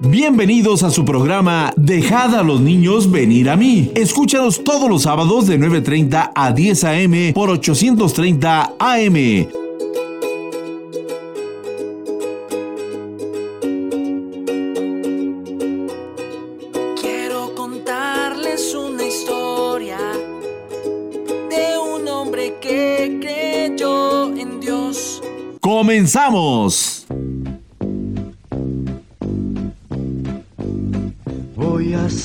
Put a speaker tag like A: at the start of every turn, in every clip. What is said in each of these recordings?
A: Bienvenidos a su programa Dejad a los niños venir a mí. Escúchanos todos los sábados de 9.30 a 10 a.m. por 830 AM.
B: Quiero contarles una historia de un hombre que creyó en Dios.
A: ¡Comenzamos!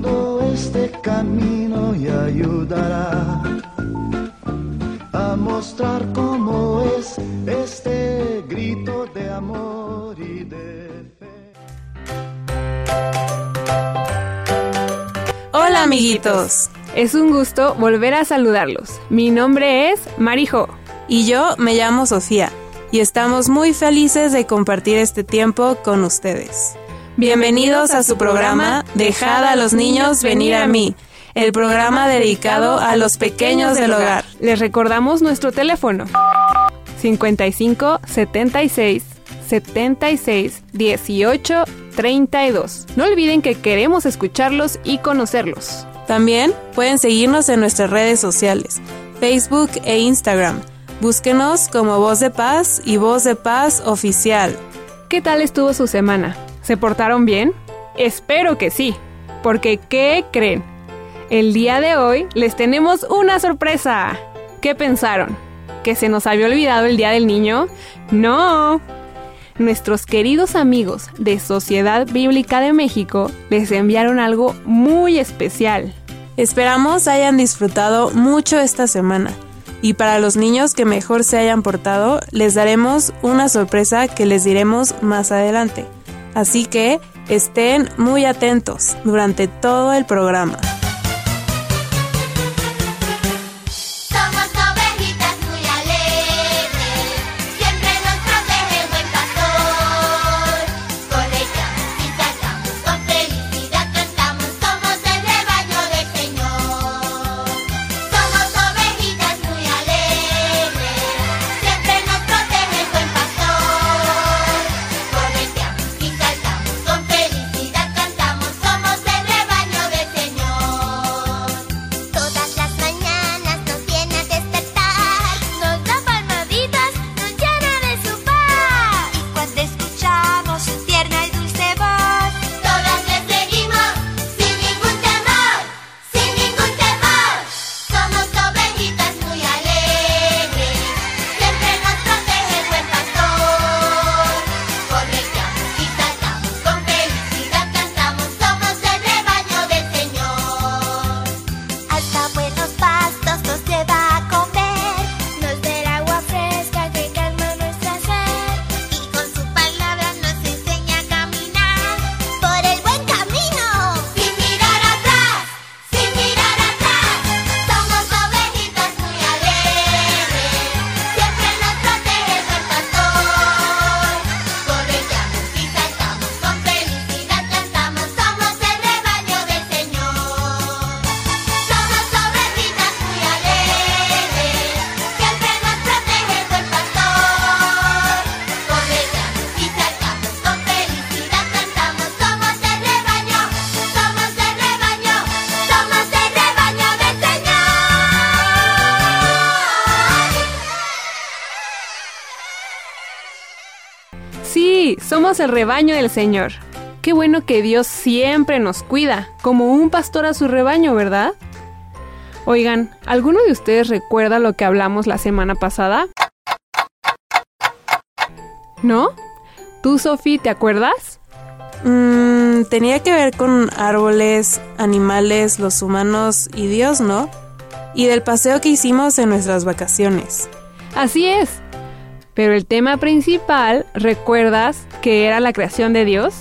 C: todo este camino y ayudará a mostrar cómo es este grito de amor y de fe.
D: Hola amiguitos.
E: Es un gusto volver a saludarlos. Mi nombre es Marijo.
D: Y yo me llamo Sofía. Y estamos muy felices de compartir este tiempo con ustedes. Bienvenidos a su programa Dejad a los niños venir a mí, el programa dedicado a los pequeños del hogar.
E: Les recordamos nuestro teléfono 55 76 76 18 32. No olviden que queremos escucharlos y conocerlos.
D: También pueden seguirnos en nuestras redes sociales, Facebook e Instagram. Búsquenos como Voz de Paz y Voz de Paz Oficial.
E: ¿Qué tal estuvo su semana? ¿Se portaron bien? Espero que sí, porque ¿qué creen? El día de hoy les tenemos una sorpresa. ¿Qué pensaron? ¿Que se nos había olvidado el Día del Niño? No. Nuestros queridos amigos de Sociedad Bíblica de México les enviaron algo muy especial.
D: Esperamos hayan disfrutado mucho esta semana. Y para los niños que mejor se hayan portado, les daremos una sorpresa que les diremos más adelante. Así que estén muy atentos durante todo el programa.
E: Sí, somos el rebaño del Señor. Qué bueno que Dios siempre nos cuida, como un pastor a su rebaño, ¿verdad? Oigan, ¿alguno de ustedes recuerda lo que hablamos la semana pasada? ¿No? ¿Tú, Sofi, te acuerdas?
D: Mm, tenía que ver con árboles, animales, los humanos y Dios, ¿no? Y del paseo que hicimos en nuestras vacaciones.
E: Así es. Pero el tema principal, ¿recuerdas que era la creación de Dios?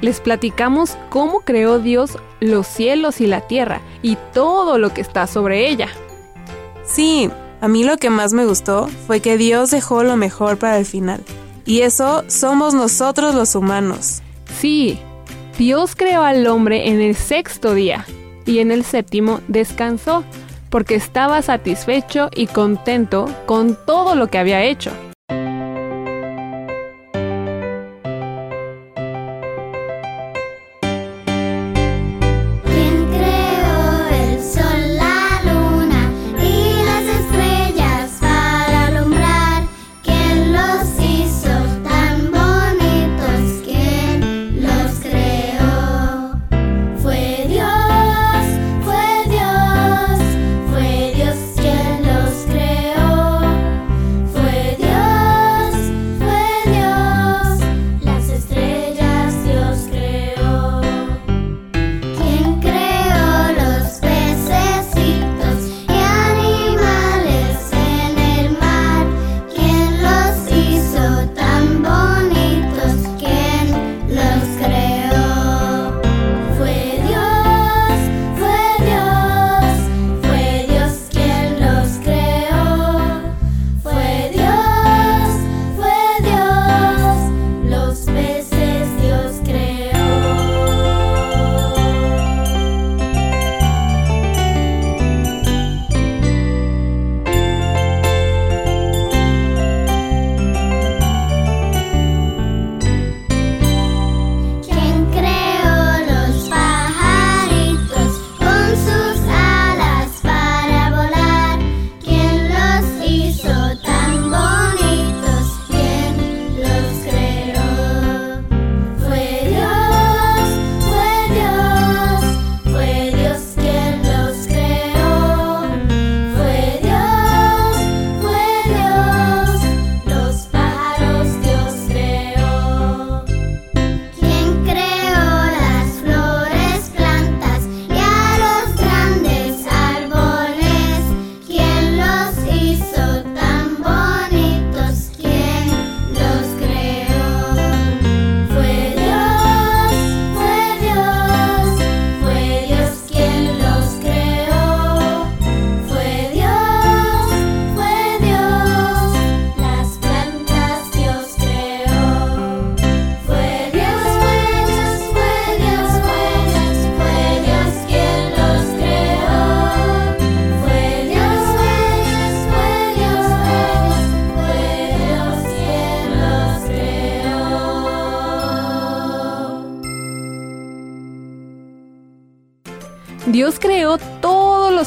F: les platicamos cómo creó Dios los cielos y la tierra y todo lo que está sobre ella.
G: Sí, a mí lo que más me gustó fue que Dios dejó lo mejor para el final. Y eso somos nosotros los humanos.
F: Sí, Dios creó al hombre en el sexto día y en el séptimo descansó porque estaba satisfecho y contento con todo lo que había hecho.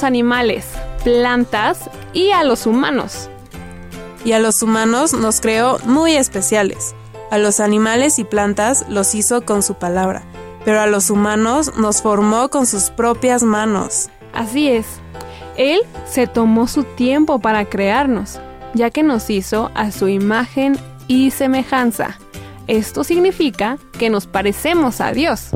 E: Animales, plantas y a los
F: humanos.
G: Y a los humanos nos creó muy especiales. A los animales y plantas los hizo con su palabra, pero a los humanos nos formó con sus propias manos.
F: Así es. Él se tomó su tiempo para crearnos, ya que nos hizo a su imagen y semejanza. Esto significa que nos parecemos a Dios.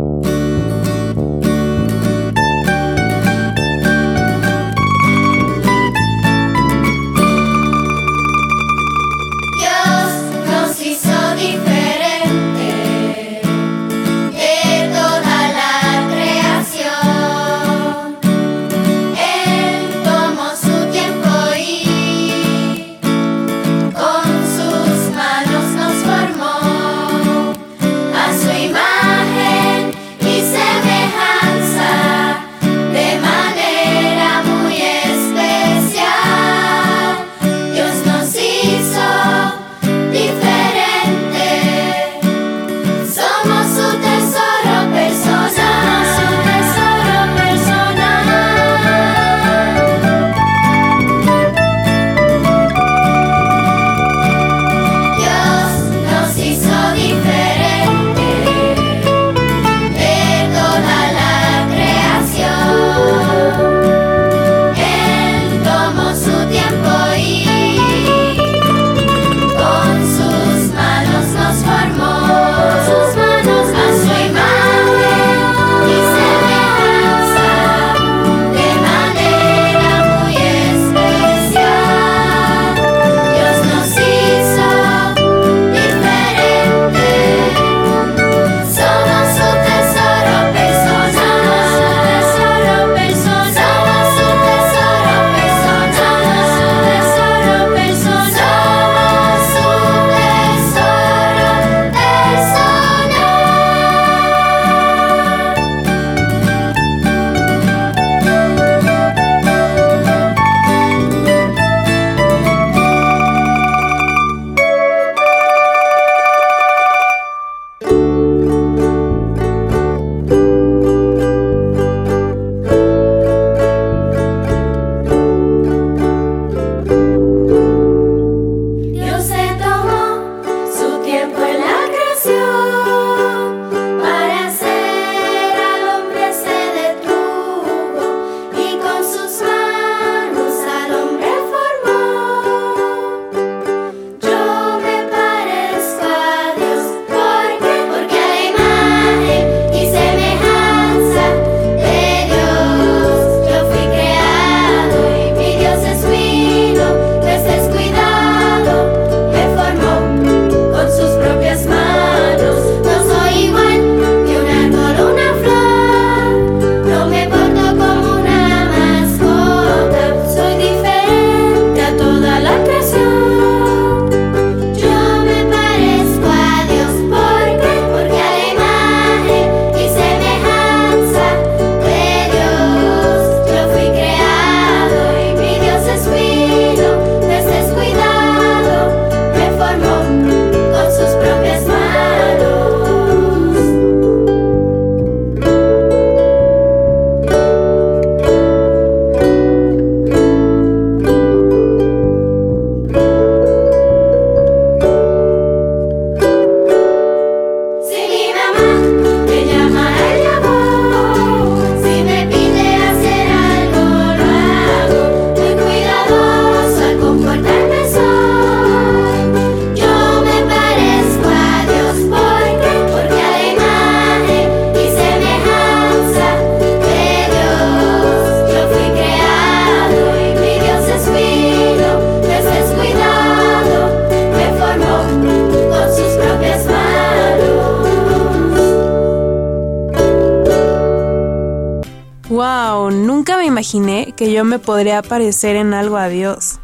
F: Que yo me podría parecer en algo a Dios.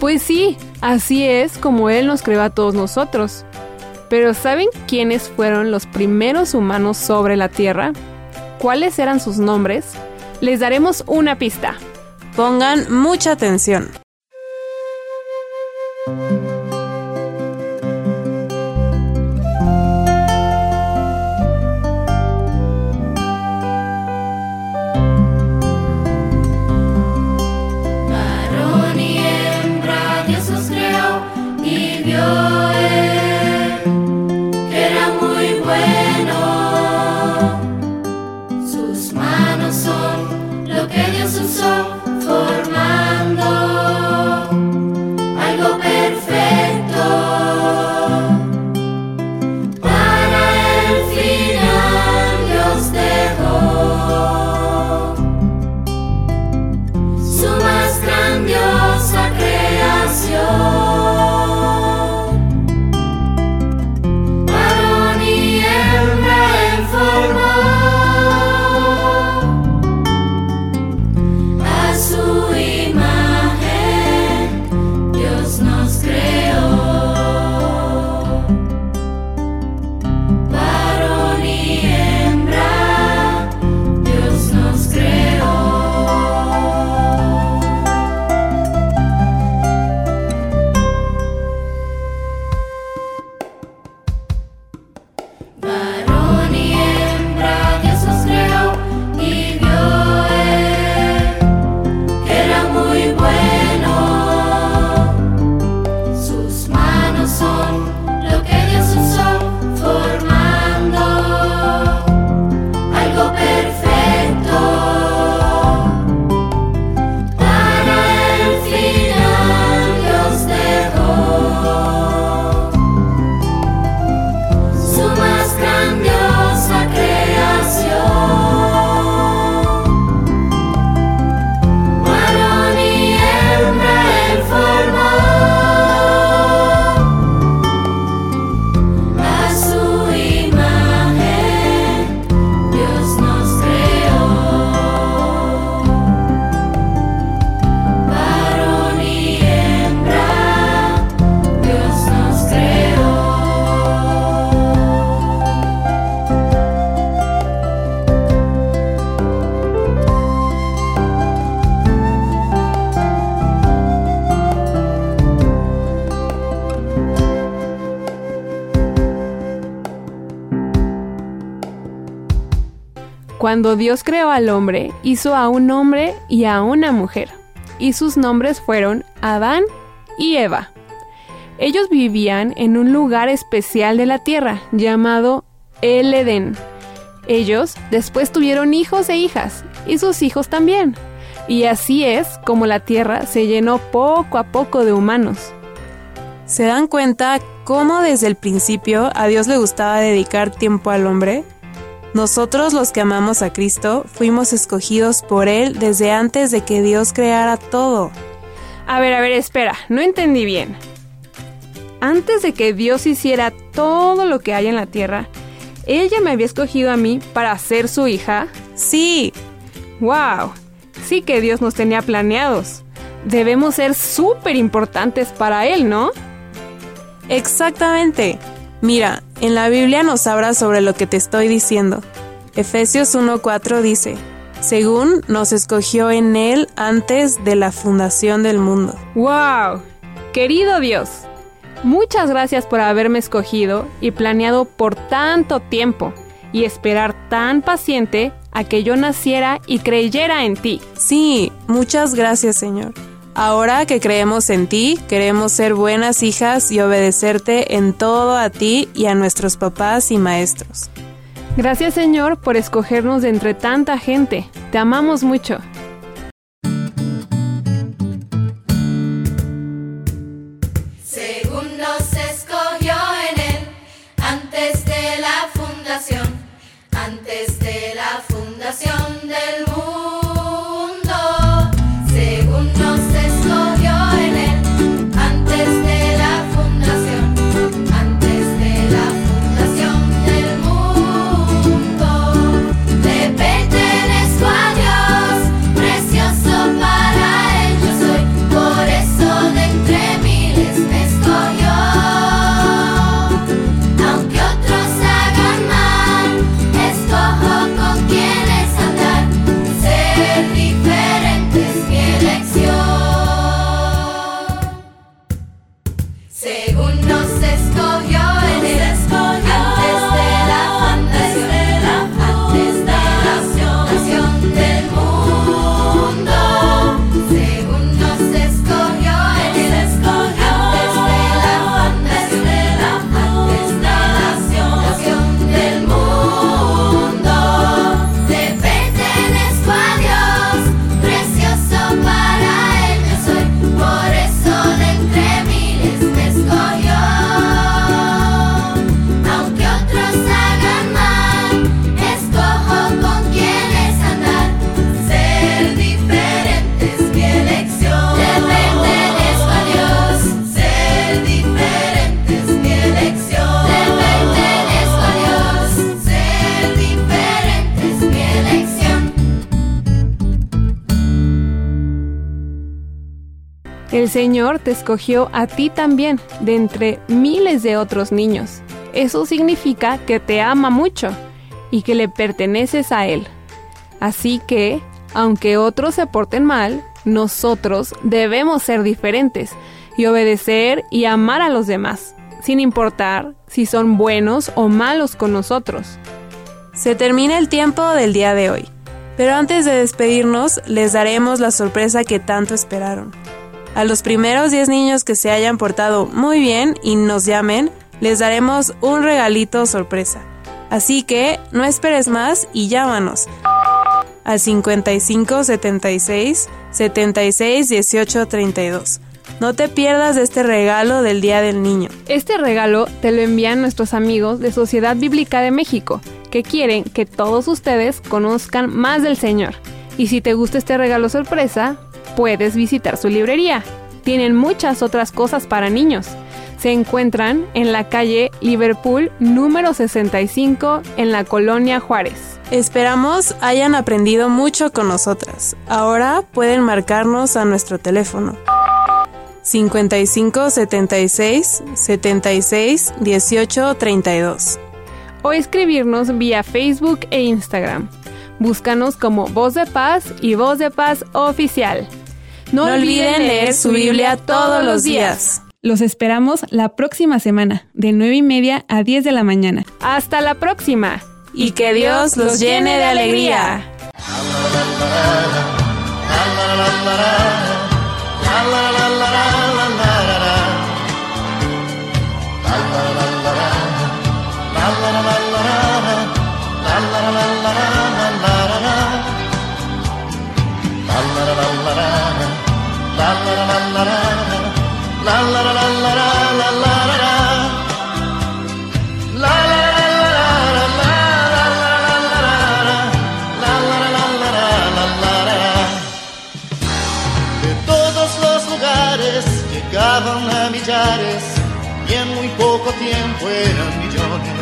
E: Pues sí, así es como Él nos creó a todos nosotros. Pero ¿saben quiénes fueron los primeros humanos sobre la Tierra? ¿Cuáles eran sus nombres? Les daremos una pista.
F: Pongan mucha atención.
E: Cuando Dios creó al hombre, hizo a un hombre y a una mujer, y sus nombres fueron Adán y Eva. Ellos vivían en un lugar especial de la tierra llamado el Edén. Ellos después tuvieron hijos e hijas, y sus hijos también. Y así es como la tierra se llenó poco a poco de humanos.
F: ¿Se dan cuenta cómo desde el principio a Dios le gustaba dedicar tiempo al hombre? Nosotros los que amamos a Cristo fuimos escogidos por Él desde antes de que Dios creara todo.
E: A ver, a ver, espera, no entendí bien. Antes de que Dios hiciera todo lo que hay en la tierra, ella me había escogido a mí para ser su hija.
F: Sí,
E: ¡Wow! Sí que Dios nos tenía planeados. Debemos ser súper importantes para Él, ¿no?
F: exactamente. Mira, en la Biblia nos habla sobre lo que te estoy diciendo. Efesios 1.4 dice, según nos escogió en Él antes de la fundación del mundo.
E: ¡Wow! Querido Dios, muchas gracias por haberme escogido y planeado por tanto tiempo y esperar tan paciente a que yo naciera y creyera en ti.
F: Sí, muchas gracias Señor. Ahora que creemos en ti, queremos ser buenas hijas y obedecerte en todo a ti y a nuestros papás y maestros.
E: Gracias Señor por escogernos de entre tanta gente. Te amamos mucho. El Señor te escogió a ti también, de entre miles de otros niños. Eso significa que te ama mucho y que le perteneces a Él. Así que, aunque otros se porten mal, nosotros debemos ser diferentes y obedecer y amar a los demás, sin importar si son buenos o malos con nosotros.
G: Se termina el tiempo del día de hoy, pero antes de despedirnos les daremos la sorpresa que tanto esperaron. A los primeros 10 niños que se hayan portado muy bien y nos llamen, les daremos un regalito sorpresa. Así que no esperes más y llámanos al 55 76 76 18 32. No te pierdas este regalo del Día del Niño.
E: Este regalo te lo envían nuestros amigos de Sociedad Bíblica de México, que quieren que todos ustedes conozcan más del Señor. Y si te gusta este regalo sorpresa, puedes visitar su librería. Tienen muchas otras cosas para niños. Se encuentran en la calle Liverpool número 65 en la colonia Juárez.
G: Esperamos hayan aprendido mucho con nosotras. Ahora pueden marcarnos a nuestro teléfono 55 76 76 18 32
E: o escribirnos vía Facebook e Instagram. Búscanos como Voz de Paz y Voz de Paz Oficial.
G: No, olviden leer su Biblia todos los días.
E: Los esperamos la próxima semana, de 9 y media a 10 de la mañana. ¡Hasta la próxima!
G: Y que Dios los llene de alegría.
H: Llegaban a millares y en muy poco tiempo eran millones.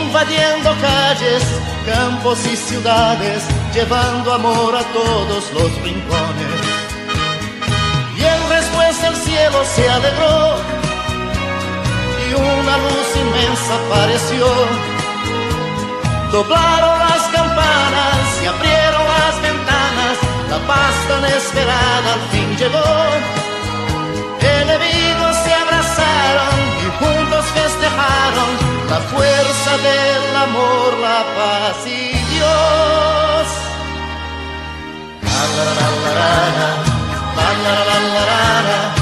H: Invadiendo calles, campos y ciudades, llevando amor a todos los rincones. Se alegró y una luz inmensa apareció. Doblaron las campanas y abrieron las ventanas, la paz tan esperada al fin llegó. Enemigos se abrazaron y juntos festejaron la fuerza del amor, la paz y Dios. La la la la la, la la la la la la, la